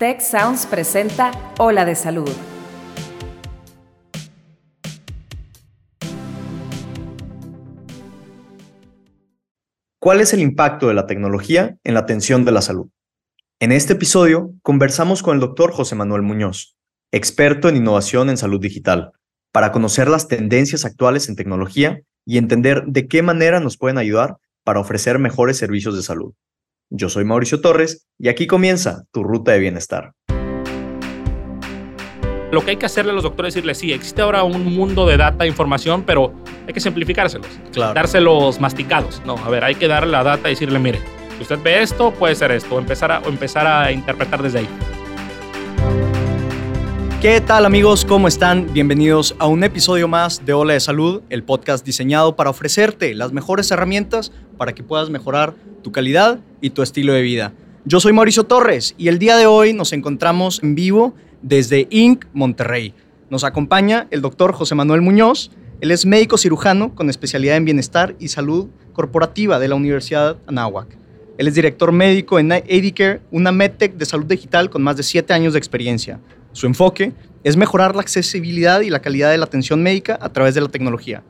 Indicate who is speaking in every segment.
Speaker 1: Tech Sounds presenta Ola de Salud.
Speaker 2: ¿Cuál es el impacto de la tecnología en la atención de la salud? En este episodio conversamos con el doctor José Manuel Muñoz, experto en innovación en salud digital, para conocer las tendencias actuales en tecnología y entender de qué manera nos pueden ayudar para ofrecer mejores servicios de salud. Yo soy Mauricio Torres y aquí comienza tu ruta de bienestar.
Speaker 3: Lo que hay que hacerle a los doctores es decirles, sí, existe ahora un mundo de data, información, pero hay que simplificárselos, dárselos masticados. No, a ver, hay que darle la data y decirle, mire, si usted ve esto, puede ser esto, o empezar a, empezar a interpretar desde ahí.
Speaker 2: ¿Qué tal amigos? ¿Cómo están? Bienvenidos a un episodio más de Ola de Salud, el podcast diseñado para ofrecerte las mejores herramientas para que puedas mejorar tu calidad y tu estilo de vida. Yo soy Mauricio Torres y el día de hoy nos encontramos en vivo desde Inc. Monterrey. Nos acompaña el doctor José Manuel Muñoz. Él es médico cirujano con especialidad en bienestar y salud corporativa de la Universidad Anáhuac. Él es director médico en Edicare, una medtech de salud digital con más de siete años de experiencia. Su enfoque es mejorar la accesibilidad y la calidad de la atención médica a través de la tecnología.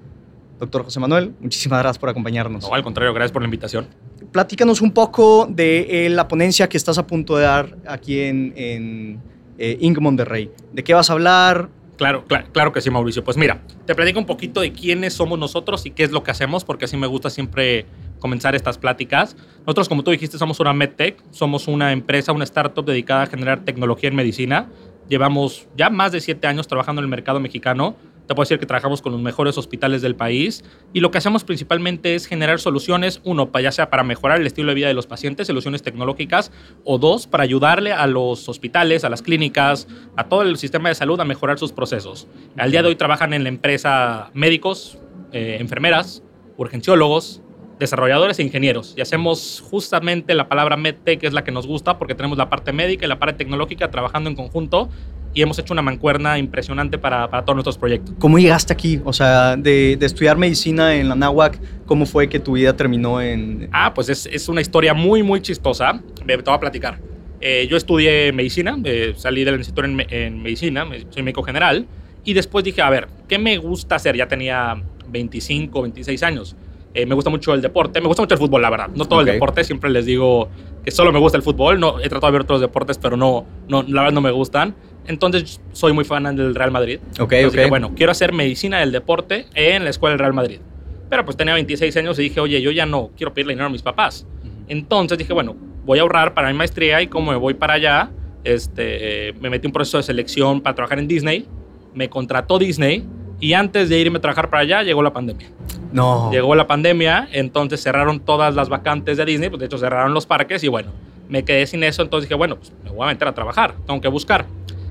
Speaker 2: Doctor José Manuel, muchísimas gracias por acompañarnos.
Speaker 3: No, al contrario, gracias por la invitación.
Speaker 2: Platícanos un poco de eh, la ponencia que estás a punto de dar aquí en, en eh, Inc. Monterrey. ¿De qué vas a hablar?
Speaker 3: Claro, claro, claro que sí, Mauricio. Pues mira, te platico un poquito de quiénes somos nosotros y qué es lo que hacemos, porque así me gusta siempre comenzar estas pláticas. Nosotros, como tú dijiste, somos una MedTech, somos una empresa, una startup dedicada a generar tecnología en medicina. Llevamos ya más de siete años trabajando en el mercado mexicano. Te puedo decir que trabajamos con los mejores hospitales del país y lo que hacemos principalmente es generar soluciones, uno, ya sea para mejorar el estilo de vida de los pacientes, soluciones tecnológicas, o dos, para ayudarle a los hospitales, a las clínicas, a todo el sistema de salud a mejorar sus procesos. Al día de hoy trabajan en la empresa médicos, eh, enfermeras, urgenciólogos, desarrolladores e ingenieros. Y hacemos justamente la palabra MedTech, que es la que nos gusta, porque tenemos la parte médica y la parte tecnológica trabajando en conjunto y hemos hecho una mancuerna impresionante para, para todos nuestros proyectos.
Speaker 2: ¿Cómo llegaste aquí? O sea, de, de, estudiar medicina en la NAWAC, ¿cómo fue que tu vida terminó en...?
Speaker 3: Ah, pues es, es una historia muy, muy chistosa. Te voy a platicar. Eh, yo estudié medicina, eh, salí del instituto en, en medicina, soy médico general, y después dije, a ver, ¿qué me gusta hacer? Ya tenía 25, 26 años eh, me gusta mucho el deporte, me gusta mucho el fútbol, la verdad. No todo el deporte, siempre les digo que solo me gusta el fútbol. No, he tratado de ver otros deportes, pero no, no, la verdad no me gustan. Entonces soy muy fan del Real Madrid.
Speaker 2: Ok,
Speaker 3: Dije, bueno, quiero hacer medicina del deporte en la escuela del Real Madrid. Pero pues tenía 26 años y dije, oye, yo ya no quiero pedirle dinero a mis papás. Entonces dije, bueno, voy a ahorrar para mi maestría y como me voy para allá, este, me metí un proceso de selección para trabajar en Disney. Me contrató Disney y antes de irme a trabajar para allá llegó la pandemia.
Speaker 2: No.
Speaker 3: Llegó la pandemia, entonces cerraron todas las vacantes de Disney, pues de hecho cerraron los parques y bueno, me quedé sin eso, entonces dije, bueno, pues me voy a meter a trabajar, tengo que buscar.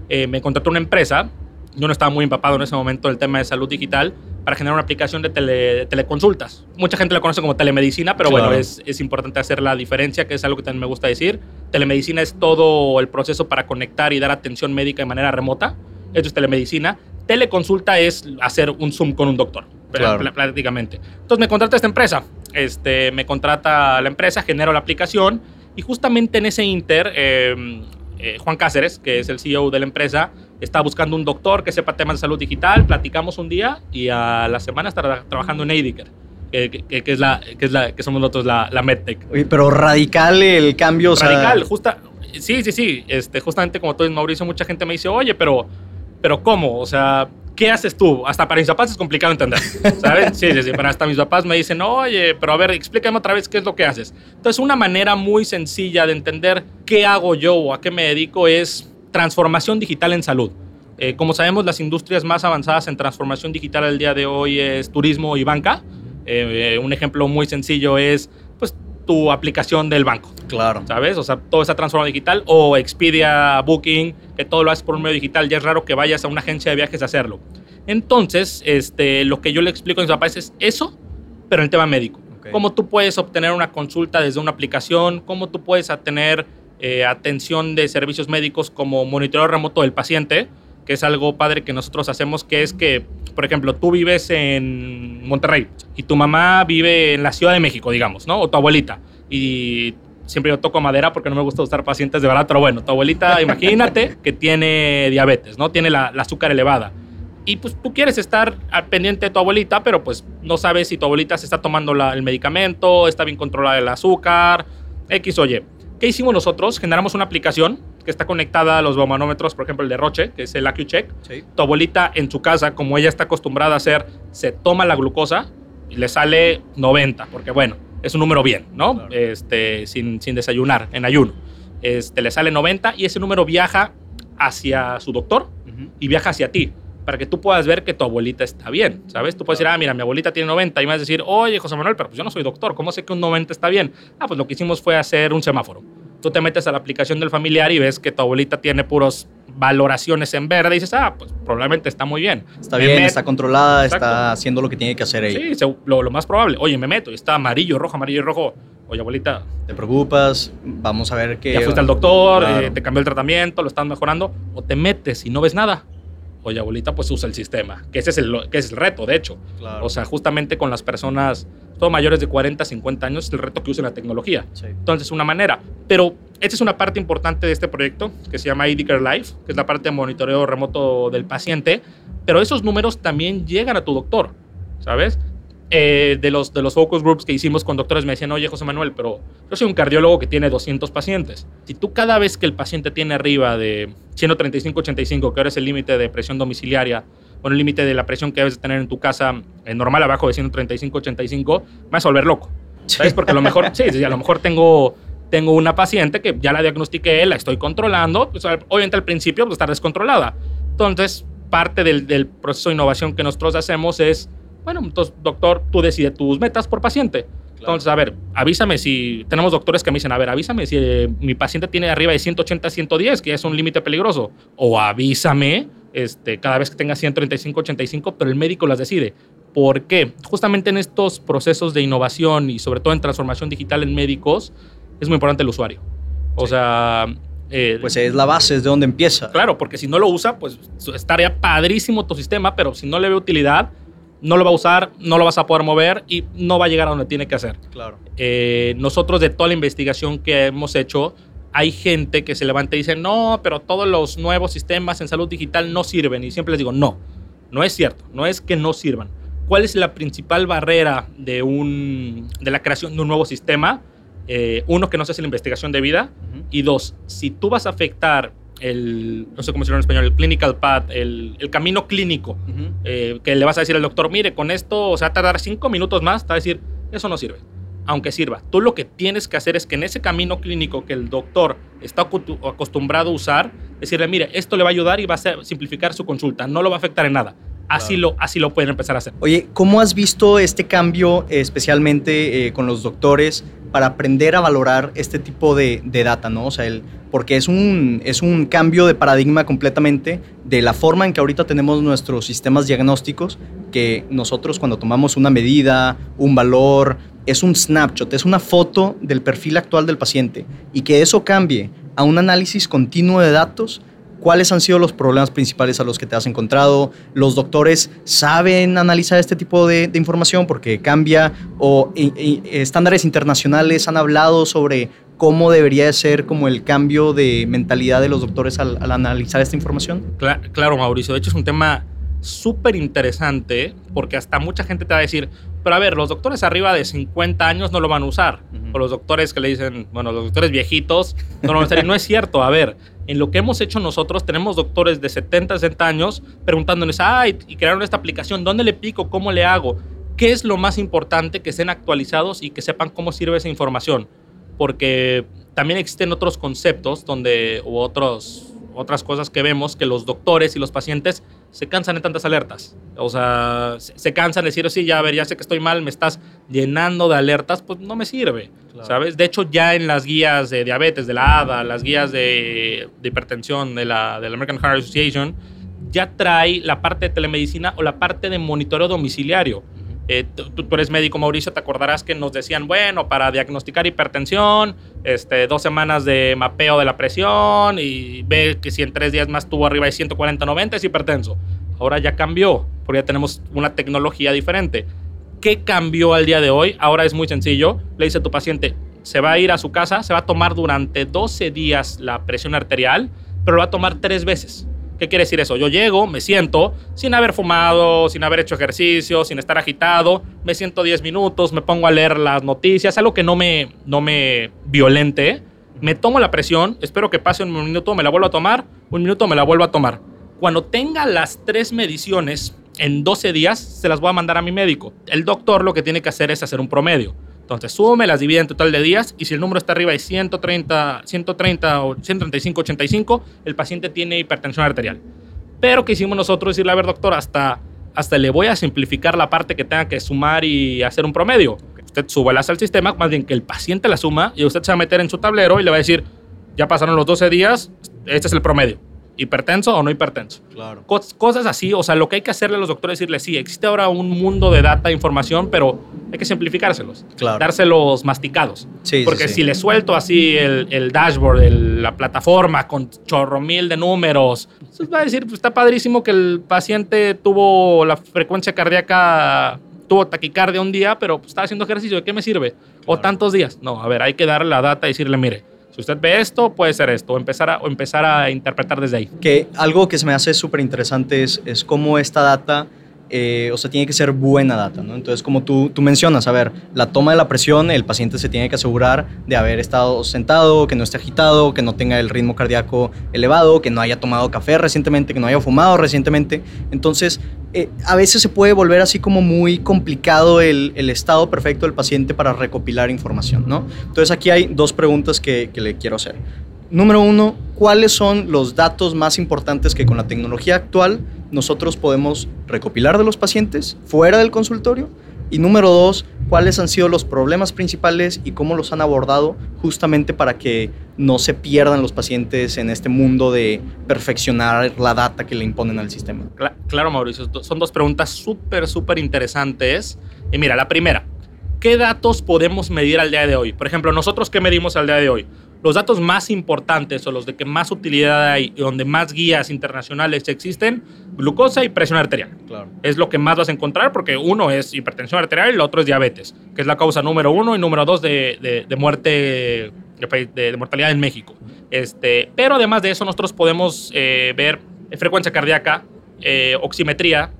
Speaker 3: Eh, me contrató una empresa, yo no estaba muy empapado en ese momento del tema de salud digital, para generar una aplicación de, teleconsultas. Mucha gente la conoce como telemedicina, pero bueno, es, es, importante hacer la diferencia, que es algo que también me gusta decir. Telemedicina es todo el proceso para conectar y dar atención médica de manera remota. Esto es telemedicina. Teleconsulta es hacer un Zoom con un doctor claro. prácticamente. Entonces me contrata esta empresa, este, me contrata la empresa, genero la aplicación y justamente en ese inter, em, eh, Juan Cáceres, que es el CEO de la empresa, está buscando un doctor que sepa temas de salud digital, platicamos un día y a la semana estará trabajando en Ediker. Que, que, es la, que, es la, que somos nosotros la, la MedTech.
Speaker 2: pero radical el cambio.
Speaker 3: Radical, justa, sí, sí, sí. Este, justamente como tú dices, Mauricio, mucha gente me dice, oye, pero, pero ¿cómo? O sea, ¿qué haces tú? Hasta para mis papás es complicado entender, ¿sabes? Sí, sí, sí, pero hasta mis papás me dicen, oye, pero a ver, explícame otra vez qué es lo que haces. Entonces, una manera muy sencilla de entender qué hago yo o a qué me dedico es transformación digital en salud. Eh, como sabemos, las industrias más avanzadas en transformación digital al día de hoy es turismo y banca. Eh, eh, un ejemplo muy sencillo es tu aplicación del banco.
Speaker 2: Claro.
Speaker 3: ¿Sabes? O sea, todo está transformado digital. O Expedia, Booking, que todo lo haces por un medio digital. Ya es raro que vayas a una agencia de viajes a hacerlo. Entonces, este, lo que yo le explico a mis papás es eso, pero en el tema médico. Cómo tú puedes obtener una consulta desde una aplicación, cómo tú puedes tener eh, atención de servicios médicos como monitoreo remoto del paciente, que es algo padre que nosotros hacemos, que es que, por ejemplo, tú vives en Monterrey y tu mamá vive en la Ciudad de México, digamos, ¿no? O tu abuelita. Y siempre yo toco madera porque no me gusta usar pacientes de verdad, pero bueno, tu abuelita, imagínate que tiene diabetes, ¿no? Tiene la, azúcar elevada. Y pues tú quieres estar al pendiente de tu abuelita, pero pues no sabes si tu abuelita se está tomando el medicamento, está bien controlada el azúcar, X o Y. ¿Qué hicimos nosotros? Generamos una aplicación que está conectada a los baumanómetros, por ejemplo el de Roche, que es el AcuCheck. Sí. Tu abuelita en su casa, como ella está acostumbrada a hacer, se toma la glucosa y le sale 90, porque bueno, es un número bien, ¿no? Este, sin, sin, desayunar, en ayuno. Este, le sale 90 y ese número viaja hacia su doctor y viaja hacia ti para que tú puedas ver que tu abuelita está bien, ¿sabes? Tú puedes decir, ah, mira, mi abuelita tiene 90 y me vas a decir, oye, José Manuel, pero pues yo no soy doctor, ¿cómo sé que un 90 está bien? Ah, pues lo que hicimos fue hacer un semáforo. Tú te metes a la aplicación del familiar y ves que tu abuelita tiene puros valoraciones en verde y dices, ah, pues probablemente está muy bien.
Speaker 2: Está bien, está controlada, está haciendo lo que tiene que hacer ella.
Speaker 3: Sí, lo, lo, más probable. Oye, me meto y está amarillo, rojo, amarillo y rojo. Oye, abuelita.
Speaker 2: ¿Te preocupas? Vamos a ver qué.
Speaker 3: Ya fuiste al doctor, eh, te cambió el tratamiento, lo están mejorando. O te metes y no ves nada oye, abuelita, pues usa el sistema, que ese es el, que es el reto, de hecho. O sea, justamente con las personas, todo mayores de 40, 50 años, es el reto que usen la tecnología. Entonces, una manera. Pero esta es una parte importante de este proyecto, que se llama ID Care Life, que es la parte de monitoreo remoto del paciente, pero esos números también llegan a tu doctor, ¿sabes? Eh, de, los, de los focus groups que hicimos con doctores me decían, oye José Manuel, pero yo soy un cardiólogo que tiene 200 pacientes. Si tú cada vez que el paciente tiene arriba de 135-85, que ahora es el límite de presión domiciliaria, o el límite de la presión que debes tener en tu casa en normal abajo de 135-85, me vas a volver loco. ¿Sabes? Porque a lo mejor, sí, sí, a lo mejor tengo, tengo una paciente que ya la diagnostiqué, la estoy controlando, pues, obviamente al principio pues, estar descontrolada. Entonces, parte del, del proceso de innovación que nosotros hacemos es bueno, entonces, doctor, tú decides tus metas por paciente. Entonces, a ver, avísame si tenemos doctores que me dicen, a ver, avísame si eh, mi paciente tiene arriba de 180, 110, que es un límite peligroso. O avísame este, cada vez que tenga 135, 85, pero el médico las decide. ¿Por qué? Justamente en estos procesos de innovación y sobre todo en transformación digital en médicos, es muy importante el usuario. O sea...
Speaker 2: Eh, pues es la base, es de donde empieza.
Speaker 3: Claro, porque si no lo usa, pues estaría padrísimo tu sistema, pero si no le ve utilidad, no lo va a usar, no lo vas a poder mover y no va a llegar a donde tiene que hacer.
Speaker 2: Claro.
Speaker 3: Eh, nosotros de toda la investigación que hemos hecho, hay gente que se levanta y dice, no, pero todos los nuevos sistemas en salud digital no sirven. Y siempre les digo, no, no es cierto, no es que no sirvan. ¿Cuál es la principal barrera de, un, de la creación de un nuevo sistema? Eh, uno, que no se hace la investigación de vida. Y dos, si tú vas a afectar el, no sé cómo decirlo en español, el clinical path, el, el camino clínico, eh, que le vas a decir al doctor, mire, con esto, o sea, tardar cinco minutos más, te va a decir, eso no sirve, aunque sirva. Tú lo que tienes que hacer es que en ese camino clínico que el doctor está acostumbrado a usar, decirle, mire, esto le va a ayudar y va a simplificar su consulta, no lo va a afectar en nada. Así, lo, así lo pueden empezar a hacer.
Speaker 2: Oye, ¿cómo has visto este cambio, especialmente eh, con los doctores, para aprender a valorar este tipo de, de, data, ¿no? O sea, el, porque es un, es un cambio de paradigma completamente de la forma en que ahorita tenemos nuestros sistemas diagnósticos, que nosotros cuando tomamos una medida, un valor, es un snapshot, es una foto del perfil actual del paciente, y que eso cambie a un análisis continuo de datos, ¿Cuáles han sido los problemas principales a los que te has encontrado? ¿Los doctores saben analizar este tipo de, información porque cambia? ¿O estándares internacionales han hablado sobre cómo debería ser como el cambio de mentalidad de los doctores al, analizar esta información?
Speaker 3: Claro, Mauricio. De hecho, es un tema súper interesante porque hasta mucha gente te va a decir, pero a ver, los doctores arriba de 50 años no lo van a usar. O los doctores que le dicen, bueno, los doctores viejitos no lo van a usar. Y no es cierto. A ver, en lo que hemos hecho nosotros, tenemos doctores de 70, 60 años preguntándoles, ay, y crearon esta aplicación, ¿dónde le pico? ¿Cómo le hago? ¿Qué es lo más importante? Que estén actualizados y que sepan cómo sirve esa información. Porque también existen otros conceptos donde, u otros, otras cosas que vemos que los doctores y los pacientes se cansan de tantas alertas. O sea, se, cansan de decir, sí, ya a ver, ya sé que estoy mal, me estás llenando de alertas, pues no me sirve, ¿sabes? De hecho, ya en las guías de diabetes de la ADA, las guías de, hipertensión de la, de la American Heart Association, ya trae la parte de telemedicina o la parte de monitoreo domiciliario. Eh, tú, eres médico, Mauricio, te acordarás que nos decían, bueno, para diagnosticar hipertensión, este, dos semanas de mapeo de la presión y ve que si en tres días más tuvo arriba de 140-90 es hipertenso. Ahora ya cambió, porque ya tenemos una tecnología diferente. ¿Qué cambió al día de hoy? Ahora es muy sencillo. Le dice a tu paciente, se va a ir a su casa, se va a tomar durante 12 días la presión arterial, pero lo va a tomar tres veces. ¿Qué quiere decir eso? Yo llego, me siento, sin haber fumado, sin haber hecho ejercicio, sin estar agitado, me siento 10 minutos, me pongo a leer las noticias, algo que no me, no me violente, me tomo la presión, espero que pase un minuto, me la vuelvo a tomar, un minuto me la vuelvo a tomar. Cuando tenga las tres mediciones en 12 días, se las voy a mandar a mi médico. El doctor lo que tiene que hacer es hacer un promedio. Entonces sume, las divide en total de días y si el número está arriba de 130, 130 o 135, 85, el paciente tiene hipertensión arterial. Pero que hicimos nosotros decirle, a ver doctor, hasta, hasta le voy a simplificar la parte que tenga que sumar y hacer un promedio. Usted súbelas al sistema, más bien que el paciente la suma y usted se va a meter en su tablero y le va a decir, ya pasaron los 12 días, este es el promedio hipertenso o no hipertenso.
Speaker 2: Claro.
Speaker 3: cosas así, o sea, lo que hay que hacerle a los doctores es decirles, sí, existe ahora un mundo de data, información, pero hay que simplificárselos,
Speaker 2: Claro.
Speaker 3: dárselos masticados.
Speaker 2: Sí, sí,
Speaker 3: Porque
Speaker 2: sí.
Speaker 3: si le suelto así el, el dashboard, el- la plataforma con chorro mil de números, pues va a decir, pues está padrísimo que el paciente tuvo la frecuencia cardíaca, tuvo taquicardia un día, pero pues, estaba haciendo ejercicio, ¿de qué me sirve? O
Speaker 2: Claro.
Speaker 3: tantos días. No, a ver, hay que darle la data y decirle, mire, si usted ve esto, puede ser esto, o empezar a, o empezar a interpretar desde ahí.
Speaker 2: Que algo que se me hace súper interesante es, es cómo esta data, eh, o sea, tiene que ser buena data, ¿no? Entonces, como tú, tú mencionas, a ver, la toma de la presión, el paciente se tiene que asegurar de haber estado sentado, que no esté agitado, que no tenga el ritmo cardíaco elevado, que no haya tomado café recientemente, que no haya fumado recientemente. Entonces, eh, a veces se puede volver así como muy complicado el, el estado perfecto del paciente para recopilar información, ¿no? Entonces, aquí hay dos preguntas que, que le quiero hacer. Número uno, ¿cuáles son los datos más importantes que con la tecnología actual nosotros podemos recopilar de los pacientes fuera del consultorio? Y número dos, ¿cuáles han sido los problemas principales y cómo los han abordado justamente para que no se pierdan los pacientes en este mundo de perfeccionar la data que le imponen al sistema?
Speaker 3: Cla- Claro, Mauricio, son dos preguntas súper, súper interesantes. Y mira, la primera, ¿qué datos podemos medir al día de hoy? Por ejemplo, nosotros, ¿qué medimos al día de hoy? Los datos más importantes o los de que más utilidad hay y donde más guías internacionales existen, glucosa y presión arterial.
Speaker 2: Claro.
Speaker 3: Es lo que más vas a encontrar porque uno es hipertensión arterial y el otro es diabetes, que es la causa número uno y número dos de, de- de muerte, de, de mortalidad en México. Este, pero además de eso, nosotros podemos eh, ver frecuencia cardíaca, eh, oximetría,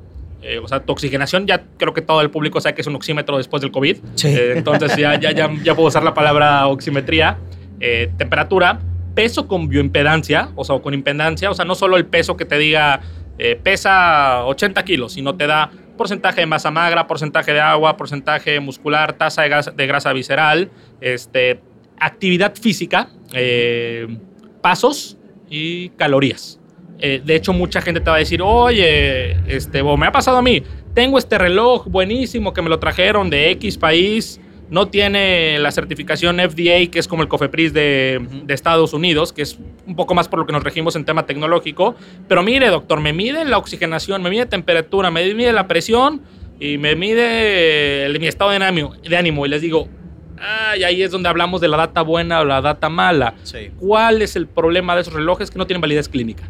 Speaker 3: eh, o sea, tu oxigenación. Ya creo que todo el público sabe que es un oxímetro después del COVID.
Speaker 2: Sí.
Speaker 3: Eh, entonces ya, ya, ya, ya puedo usar la palabra oximetría. Eh, temperatura, peso con bioimpedancia, o sea, con impedancia, o sea, no solo el peso que te diga eh, pesa 80 kilos, sino te da porcentaje de masa magra, porcentaje de agua, porcentaje muscular, tasa de grasa, visceral, este, actividad física, eh, pasos y calorías. De hecho, mucha gente te va a decir, oye, este, me ha pasado a mí, tengo este reloj buenísimo que me lo trajeron de X país, no tiene la certificación FDA, que es como el COFEPRIS de, de Estados Unidos, que es un poco más por lo que nos regimos en tema tecnológico. Pero mire, doctor, me mide la oxigenación, me mide temperatura, me mide la presión y me mide el- mi estado de ánimo, de ánimo. Y les digo, ay, ahí es donde hablamos de la data buena o la data mala.
Speaker 2: Sí,
Speaker 3: ¿Cuál es el problema de esos relojes que no tienen validez clínica?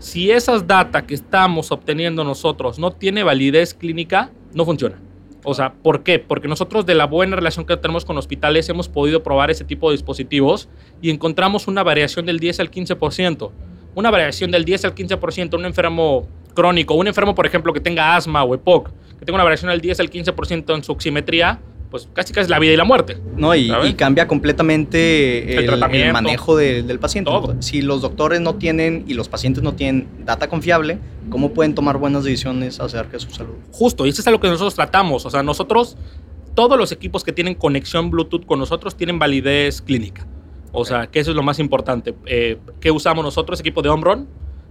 Speaker 3: Si esas data que estamos obteniendo nosotros no tiene validez clínica, no funciona. O sea, ¿por qué? Porque nosotros de la buena relación que tenemos con hospitales hemos podido probar ese tipo de dispositivos y encontramos una variación del 10 al 15%. Una variación del 10 al 15%, un enfermo crónico, un enfermo, por ejemplo, que tenga asma o EPOC, que tenga una variación del 10 al 15% en su oximetría, pues casi casi la vida y la muerte.
Speaker 2: No, y, cambia completamente el, el
Speaker 3: tratamiento.
Speaker 2: manejo de- del paciente.
Speaker 3: Todo.
Speaker 2: Si los doctores no tienen y los pacientes no tienen data confiable, ¿cómo pueden tomar buenas decisiones acerca de su salud?
Speaker 3: Justo, y eso es algo que nosotros tratamos. O sea, nosotros, todos los equipos que tienen conexión Bluetooth con nosotros tienen validez clínica. O sea, que eso es lo más importante. Eh, ¿Qué usamos nosotros? Equipo de Omron,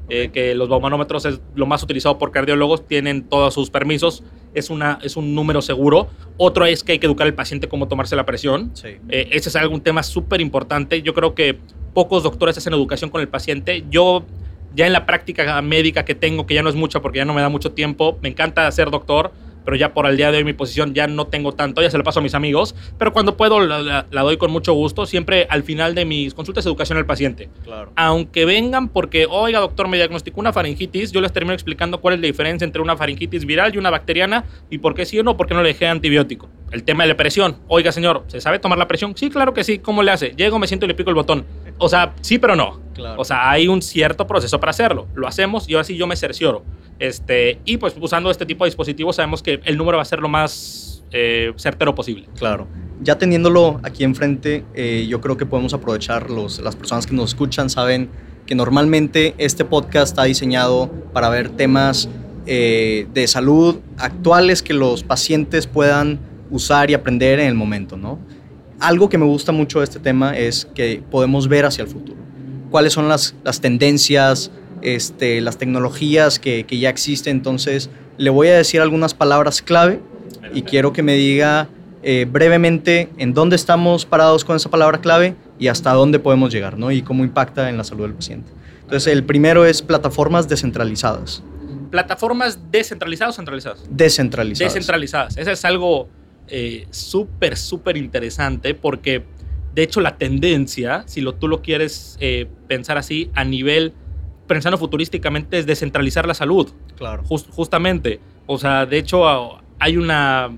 Speaker 3: eh, que los baumanómetros es lo más utilizado por cardiólogos, tienen todos sus permisos, es, una, es un número seguro. Otro es que hay que educar al paciente cómo tomarse la presión.
Speaker 2: Sí.
Speaker 3: Eh, ese es algún tema súper importante. Yo creo que pocos doctores hacen educación con el paciente. Yo, ya en la práctica médica que tengo, que ya no es mucha porque ya no me da mucho tiempo, me encanta ser doctor, pero ya por el día de hoy mi posición ya no tengo tanto, ya se lo paso a mis amigos, pero cuando puedo la, la doy con mucho gusto, siempre al final de mis consultas educación al paciente.
Speaker 2: Claro.
Speaker 3: Aunque vengan porque, oiga doctor, me diagnosticó una faringitis, yo les termino explicando cuál es la diferencia entre una faringitis viral y una bacteriana y por qué sí o no, por qué no le dejé antibiótico. El tema de la presión, oiga señor, ¿se sabe tomar la presión? Sí, claro que sí, ¿cómo le hace? Llego, me siento y le pico el botón. O sea, sí, pero no.
Speaker 2: Claro.
Speaker 3: O sea, hay un cierto proceso para hacerlo. Lo hacemos y ahora sí yo me cercioro. Este, y pues usando este tipo de dispositivos sabemos que el número va a ser lo más eh, certero posible.
Speaker 2: Claro. Ya teniéndolo aquí enfrente, eh, yo creo que podemos aprovechar, los, las personas que nos escuchan saben que normalmente este podcast está diseñado para ver temas eh, de salud actuales que los pacientes puedan usar y aprender en el momento, ¿no? Algo que me gusta mucho de este tema es que podemos ver hacia el futuro. ¿Cuáles son las, las tendencias, este, las tecnologías que, que ya existen? Entonces, le voy a decir algunas palabras clave y quiero que me diga eh, brevemente en dónde estamos parados con esa palabra clave y hasta dónde podemos llegar, ¿no? Y cómo impacta en la salud del paciente. Entonces, el primero es plataformas descentralizadas.
Speaker 3: ¿Plataformas descentralizadas o centralizadas?
Speaker 2: Descentralizadas.
Speaker 3: Descentralizadas. Eso es algo eh, súper, súper interesante porque, de hecho, la tendencia, si lo, tú lo quieres eh, pensar así, a nivel, pensando futurísticamente, es descentralizar la salud.
Speaker 2: Claro.
Speaker 3: Just- justamente. O sea, de hecho, hay una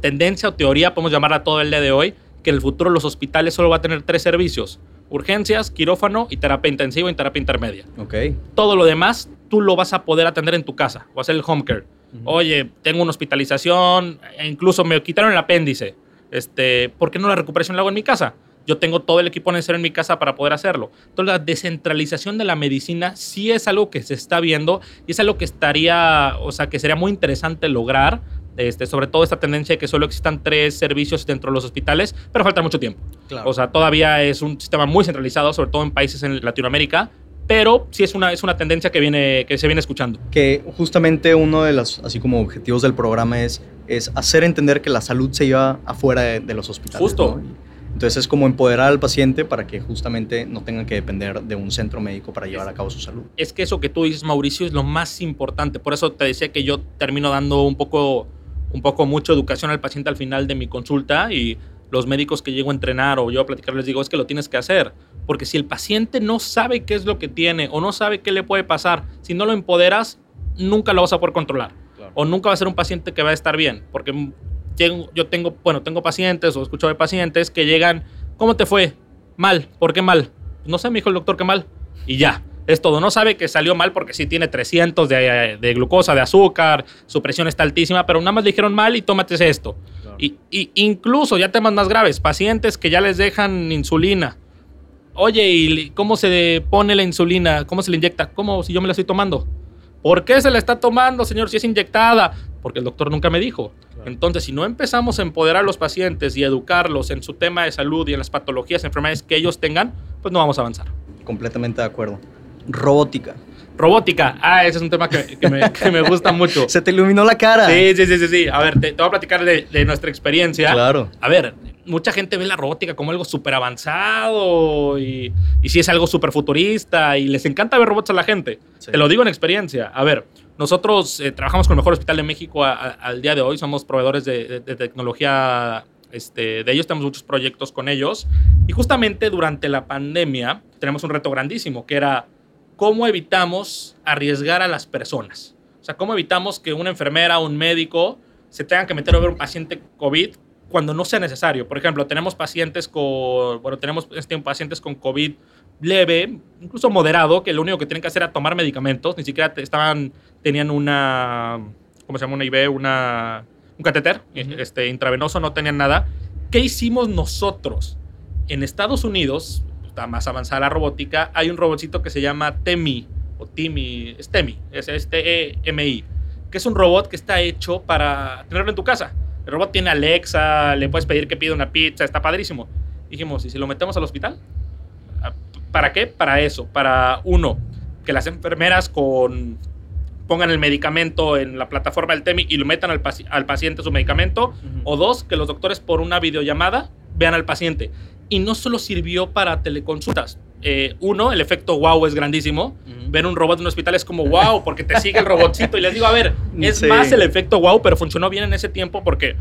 Speaker 3: tendencia o teoría, podemos llamarla todo el día de hoy, que en el futuro los hospitales solo va a tener tres servicios. Urgencias, quirófano y terapia intensiva y terapia intermedia.
Speaker 2: Ok.
Speaker 3: Todo lo demás tú lo vas a poder atender en tu casa o hacer el home care. Oye, tengo una hospitalización, e incluso me quitaron el apéndice. Este, ¿Por qué no la recuperación la hago en mi casa? Yo tengo todo el equipo necesario en mi casa para poder hacerlo. Entonces, la descentralización de la medicina sí es algo que se está viendo y es algo que estaría, o sea, que sería muy interesante lograr, este, sobre todo esta tendencia de que solo existan tres servicios dentro de los hospitales, pero falta mucho tiempo.
Speaker 2: Claro.
Speaker 3: O sea, todavía es un sistema muy centralizado, sobre todo en países en Latinoamérica, pero sí es una, es una tendencia que, viene, que se viene escuchando.
Speaker 2: que justamente uno de los, así como objetivos del programa es, es hacer entender que la salud se lleva afuera de, de los hospitales.
Speaker 3: Justo.
Speaker 2: ¿no? Entonces es como empoderar al paciente para que justamente no tengan que depender de un centro médico para llevar a cabo su salud.
Speaker 3: Es que eso que tú dices, Mauricio, es lo más importante. Por eso te decía que yo termino dando un poco, un poco mucho educación al paciente al final de mi consulta y los médicos que llego a entrenar o yo a platicar les digo, es que lo tienes que hacer. Porque si el paciente no sabe qué es lo que tiene o no sabe qué le puede pasar, si no lo empoderas, nunca lo vas a poder controlar. O nunca va a ser un paciente que va a estar bien. Porque yo tengo, bueno, tengo pacientes o escucho de pacientes que llegan, ¿cómo te fue? Mal. ¿Por qué mal? No sé, me dijo el doctor que mal. Y ya. Es todo. No sabe que salió mal porque sí tiene 300 de, de glucosa, de azúcar, su presión está altísima, pero nada más le dijeron mal y tómate esto. Y, y incluso ya temas más graves, pacientes que ya les dejan insulina. Oye, ¿y cómo se pone la insulina? ¿Cómo se le inyecta? ¿Cómo si yo me la estoy tomando? ¿Por qué se la está tomando, señor, si es inyectada? Porque el doctor nunca me dijo. Entonces, si no empezamos a empoderar a los pacientes y educarlos en su tema de salud y en las patologías, enfermedades que ellos tengan, pues no vamos a avanzar.
Speaker 2: Completamente de acuerdo. Robótica.
Speaker 3: Robótica. Ah, ese es un tema que, que me, que me gusta mucho.
Speaker 2: Se te iluminó la cara.
Speaker 3: Sí, sí, sí, sí, sí. A ver, te, te voy a platicar de, de nuestra experiencia.
Speaker 2: Claro.
Speaker 3: A ver, mucha gente ve la robótica como algo súper avanzado y, y sí es algo súper futurista y les encanta ver robots a la gente.
Speaker 2: Sí.
Speaker 3: Te lo digo en experiencia. A ver, nosotros eh, trabajamos con el mejor hospital de México a- a- al día de hoy. Somos proveedores de, de- de tecnología este, de ellos. Tenemos muchos proyectos con ellos. Y justamente durante la pandemia tenemos un reto grandísimo que era cómo evitamos arriesgar a las personas. O sea, cómo evitamos que una enfermera o un médico se tengan que meter a ver un paciente COVID cuando no sea necesario. Por ejemplo, tenemos pacientes con, bueno, tenemos este, pacientes con COVID leve, incluso moderado, que lo único que tienen que hacer era tomar medicamentos, ni siquiera estaban, tenían una, ¿cómo se llama? Una IV, una, un catéter
Speaker 2: Ujú.
Speaker 3: este, intravenoso, no tenían nada. ¿Qué hicimos nosotros? En Estados Unidos, está más avanzada la robótica, hay un robotcito que se llama TEMI, o TIMI, es TEMI, es T-E-M-I, que es un robot que está hecho para tenerlo en tu casa. El robot tiene Alexa, le puedes pedir que pida una pizza, está padrísimo. Dijimos, ¿y si lo metemos al hospital? Ah, ¿Para qué? Para eso, para uno, que las enfermeras con pongan el medicamento en la plataforma del TEMI y lo metan al, paci- al paciente su medicamento, o dos, que los doctores por una videollamada vean al paciente. Y no solo sirvió para teleconsultas. Eh, uno, el efecto wow es grandísimo. Ver un robot en un hospital es como wow, porque te sigue el robotcito. Y les digo, a ver, es
Speaker 2: Sí.
Speaker 3: más el efecto wow, pero funcionó bien en ese tiempo porque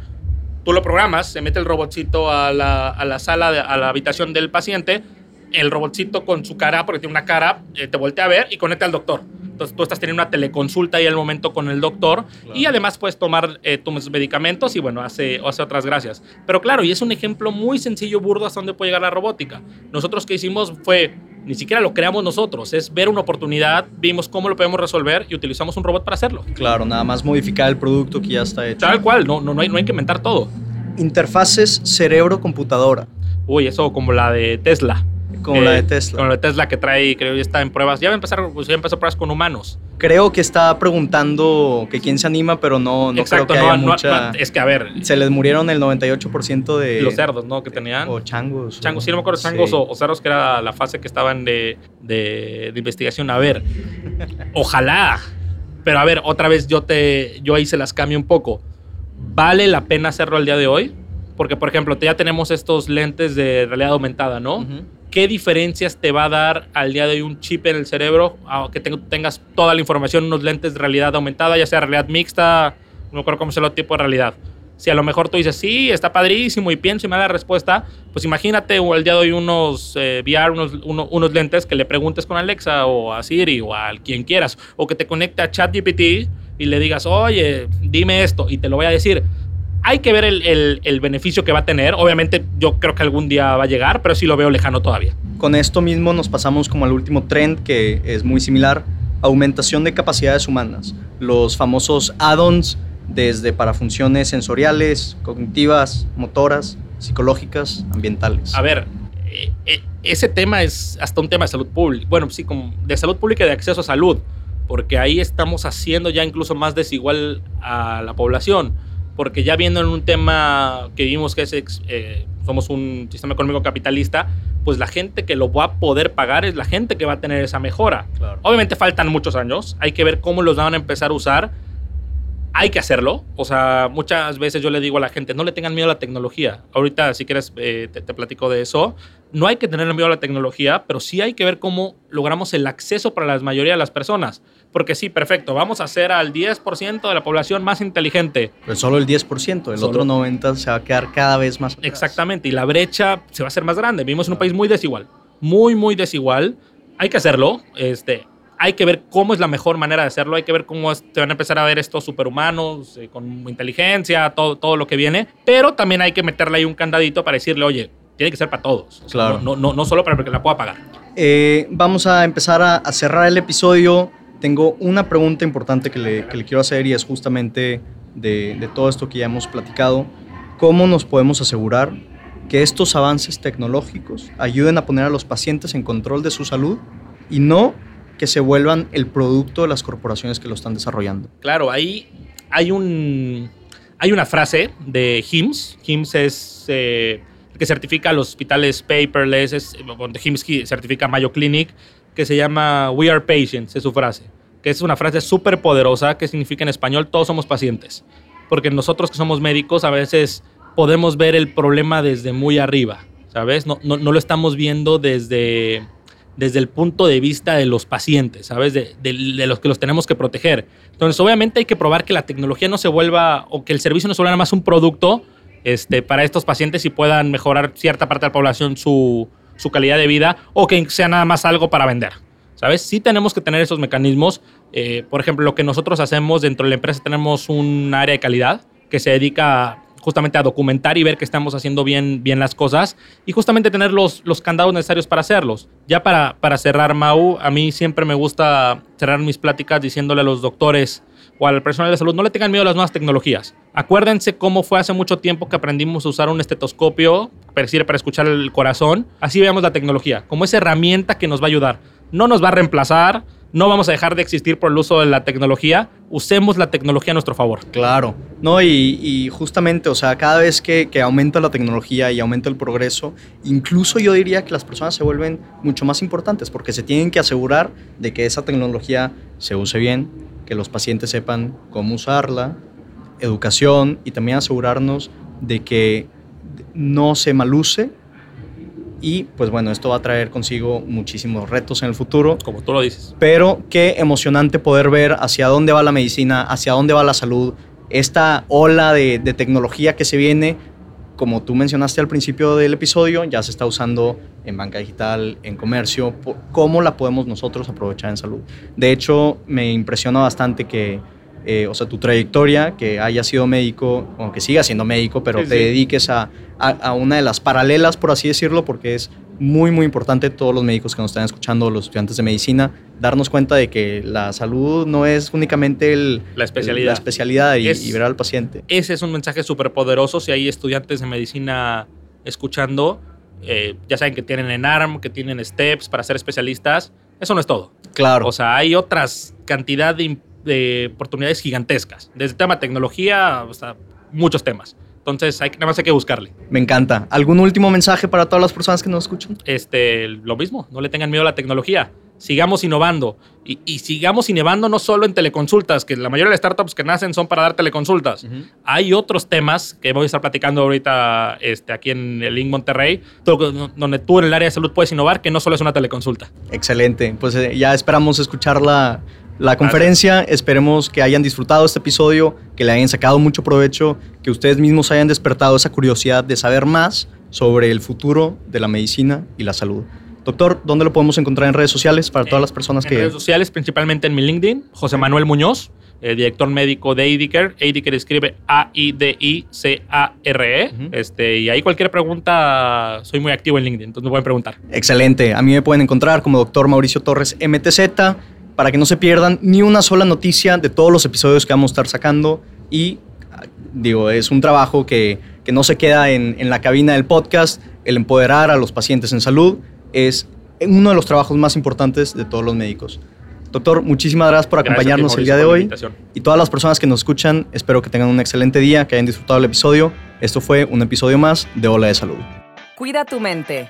Speaker 3: tú lo programas, se mete el robotcito a la, a la sala, de- a la habitación del paciente, el robotcito con su cara, porque tiene una cara, eh, te voltea a ver y conecta al doctor. Entonces tú estás teniendo una teleconsulta ahí al momento con el doctor y además puedes tomar eh, tus medicamentos y bueno, hace, hace otras gracias. Pero claro, y es un ejemplo muy sencillo, burdo, hasta dónde puede llegar la robótica. Nosotros que hicimos fue, ni siquiera lo creamos nosotros, es ver una oportunidad, vimos cómo lo podemos resolver y utilizamos un robot para hacerlo.
Speaker 2: Claro, nada más modificar el producto que ya está hecho.
Speaker 3: Tal cual, no, no, no, hay, no hay que inventar todo.
Speaker 2: Interfaces cerebro-computadora,
Speaker 3: Uy, eso como la de Tesla.
Speaker 2: Como la
Speaker 3: Eh,
Speaker 2: de Tesla.
Speaker 3: Como la de Tesla que trae, creo que ya está en pruebas. Ya va a empezar, pues ya empezó pruebas con humanos.
Speaker 2: Creo que está preguntando que quién se anima, pero no, no
Speaker 3: Exacto,
Speaker 2: creo que
Speaker 3: no,
Speaker 2: haya
Speaker 3: no-
Speaker 2: mucha...
Speaker 3: es que a ver,
Speaker 2: Se les murieron el 98% de...
Speaker 3: los cerdos, ¿no? Que tenían.
Speaker 2: O changos. o-
Speaker 3: Changos, sí, no me acuerdo, changos
Speaker 2: Sí.
Speaker 3: o, o cerdos, que era la fase que estaban de, de- de investigación. A ver, ojalá. Pero a ver, otra vez yo, te, yo ahí se las cambio un poco. ¿Vale la pena hacerlo al día de hoy? Porque, por ejemplo, ya tenemos estos lentes de realidad aumentada, ¿no?
Speaker 2: Ujú.
Speaker 3: ¿Qué diferencias te va a dar al día de hoy un chip en el cerebro? que te- tengas toda la información unos lentes de realidad aumentada, ya sea realidad mixta, no me acuerdo cómo se el tipo de realidad. Si a lo mejor tú dices, sí, está padrísimo y pienso y me da la respuesta, pues imagínate el día de hoy unos eh, VR, unos, uno- unos lentes que le preguntes con Alexa o a Siri o a quien quieras, o que te conecte a ChatGPT y le digas, oye, dime esto y te lo voy a decir. Hay que ver el, el- el beneficio que va a tener. Obviamente yo creo que algún día va a llegar, pero sí lo veo lejano todavía.
Speaker 2: Con esto mismo nos pasamos como al último trend que es muy similar, aumentación de capacidades humanas. Los famosos add-ons desde para funciones sensoriales, cognitivas, motoras, psicológicas, ambientales.
Speaker 3: A ver, eh, eh, ese tema es hasta un tema de salud pública. Bueno, sí, como de salud pública y de acceso a salud, porque ahí estamos haciendo ya incluso más desigual a la población, porque ya viendo en un tema que vimos que es, eh, somos un sistema económico capitalista, pues la gente que lo va a poder pagar es la gente que va a tener esa mejora.
Speaker 2: Claro.
Speaker 3: Obviamente faltan muchos años, hay que ver cómo los van a empezar a usar. Hay que hacerlo. O sea, muchas veces yo le digo a la gente, no le tengan miedo a la tecnología. Ahorita, si quieres, eh, te, te platico de eso. No hay que tener miedo a la tecnología, pero sí hay que ver cómo logramos el acceso para la mayoría de las personas. Porque sí, perfecto, vamos a hacer al 10% de la población más inteligente.
Speaker 2: Pero solo el 10%, el
Speaker 3: Solo.
Speaker 2: otro 90% se va a quedar cada vez más. atrás.
Speaker 3: Exactamente, y la brecha se va a hacer más grande. Vivimos en un país muy desigual, muy, muy desigual. Hay que hacerlo, este, hay que ver cómo es la mejor manera de hacerlo, hay que ver cómo te van a empezar a ver estos superhumanos eh, con inteligencia, todo, todo lo que viene, pero también hay que meterle ahí un candadito para decirle, oye, tiene que ser para todos, O sea,
Speaker 2: Claro.
Speaker 3: no, no, no solo para que la pueda pagar.
Speaker 2: Eh, vamos a empezar a, a cerrar el episodio. Tengo una pregunta importante que le, quiero hacer y es justamente de, todo esto que ya hemos platicado. ¿Cómo nos podemos asegurar que estos avances tecnológicos ayuden a poner a los pacientes en control de su salud y no que se vuelvan el producto de las corporaciones que lo están desarrollando?
Speaker 3: Claro, ahí hay un hay una frase de HIMSS. HIMSS es eh, el que certifica los hospitales paperless, es, donde HIMSS certifica Mayo Clinic, que se llama We are patients, es su frase. Que es una frase súper poderosa que significa en español todos somos pacientes. Porque nosotros que somos médicos a veces podemos ver el problema desde muy arriba, ¿sabes? No, no, no lo estamos viendo desde, desde el punto de vista de los pacientes, ¿sabes? De, de- de los que los tenemos que proteger. Entonces, obviamente hay que probar que la tecnología no se vuelva, o que el servicio no se vuelva nada más un producto este, para estos pacientes y puedan mejorar cierta parte de la población su, su calidad de vida, o que sea nada más algo para vender. ¿Sabes? Sí tenemos que tener esos mecanismos. Eh, por ejemplo, lo que nosotros hacemos dentro de la empresa, tenemos un área de calidad que se dedica justamente a documentar y ver que estamos haciendo bien, bien las cosas y justamente tener los, los candados necesarios para hacerlos. Ya para, para cerrar, Mau, a mí siempre me gusta cerrar mis pláticas diciéndole a los doctores o al personal de salud, no le tengan miedo a las nuevas tecnologías. Acuérdense cómo fue hace mucho tiempo que aprendimos a usar un estetoscopio para, para escuchar el corazón. Así veamos la tecnología, como esa herramienta que nos va a ayudar. No nos va a reemplazar, no vamos a dejar de existir por el uso de la tecnología. Usemos la tecnología a nuestro favor.
Speaker 2: Claro, no, y, y justamente, o sea, cada vez que, que aumenta la tecnología y aumenta el progreso, incluso yo diría que las personas se vuelven mucho más importantes porque se tienen que asegurar de que esa tecnología se use bien, que los pacientes sepan cómo usarla, educación y también asegurarnos de que no se maluse y pues bueno, esto va a traer consigo muchísimos retos en el futuro.
Speaker 3: Como tú lo dices.
Speaker 2: Pero qué emocionante poder ver hacia dónde va la medicina, hacia dónde va la salud, esta ola de, de tecnología que se viene, como tú mencionaste al principio del episodio, ya se está usando en banca digital, en comercio, cómo la podemos nosotros aprovechar en salud. De hecho, me impresiona bastante que eh, o sea, tu trayectoria, que hayas sido médico, aunque sigas siendo médico, pero te dediques a, a, una de las paralelas, por así decirlo, porque es muy, muy importante todos los médicos que nos están escuchando, los estudiantes de medicina, darnos cuenta de que la salud no es únicamente el,
Speaker 3: la especialidad,
Speaker 2: la especialidad y, ver al paciente.
Speaker 3: Ese es un mensaje súper poderoso si hay estudiantes de medicina escuchando. Eh, ya saben que tienen ENARM, que tienen STEPS para ser especialistas. Eso no es todo.
Speaker 2: Claro.
Speaker 3: O sea, hay otras cantidad de de oportunidades gigantescas, desde el tema tecnología hasta muchos temas. Entonces, hay, nada más hay que buscarle.
Speaker 2: Me encanta. ¿Algún último mensaje para todas las personas que nos escuchan?
Speaker 3: Este, lo mismo, no le tengan miedo a la tecnología. Sigamos innovando y, sigamos innovando no solo en teleconsultas, que la mayoría de las startups que nacen son para dar teleconsultas. Hay otros temas que voy a estar platicando ahorita este, aquí en el Link Monterrey, donde tú en el área de salud puedes innovar, que no solo es una teleconsulta.
Speaker 2: Excelente. Pues eh, ya esperamos escucharla la conferencia. Esperemos que hayan disfrutado este episodio, que le hayan sacado mucho provecho, que ustedes mismos hayan despertado esa curiosidad de saber más sobre el futuro de la medicina y la salud. Doctor, ¿dónde lo podemos encontrar en redes sociales para todas las personas que...
Speaker 3: En redes sociales, principalmente en mi LinkedIn, José Manuel Muñoz, eh, director médico de Aidiker. Aidiker escribe A-I-D-I-C-A-R-E. este, y ahí cualquier pregunta, soy muy activo en LinkedIn, entonces me pueden preguntar.
Speaker 2: Excelente. A mí me pueden encontrar como doctor Mauricio Torres MTZ para que no se pierdan ni una sola noticia de todos los episodios que vamos a estar sacando. Y digo, es un trabajo que, que no se queda en, en, la cabina del podcast. El empoderar a los pacientes en salud es uno de los trabajos más importantes de todos los médicos. Doctor, muchísimas gracias por acompañarnos el día de hoy. Y todas las personas que nos escuchan, espero que tengan un excelente día, que hayan disfrutado el episodio. Esto fue un episodio más de Ola de Salud.
Speaker 1: Cuida tu mente.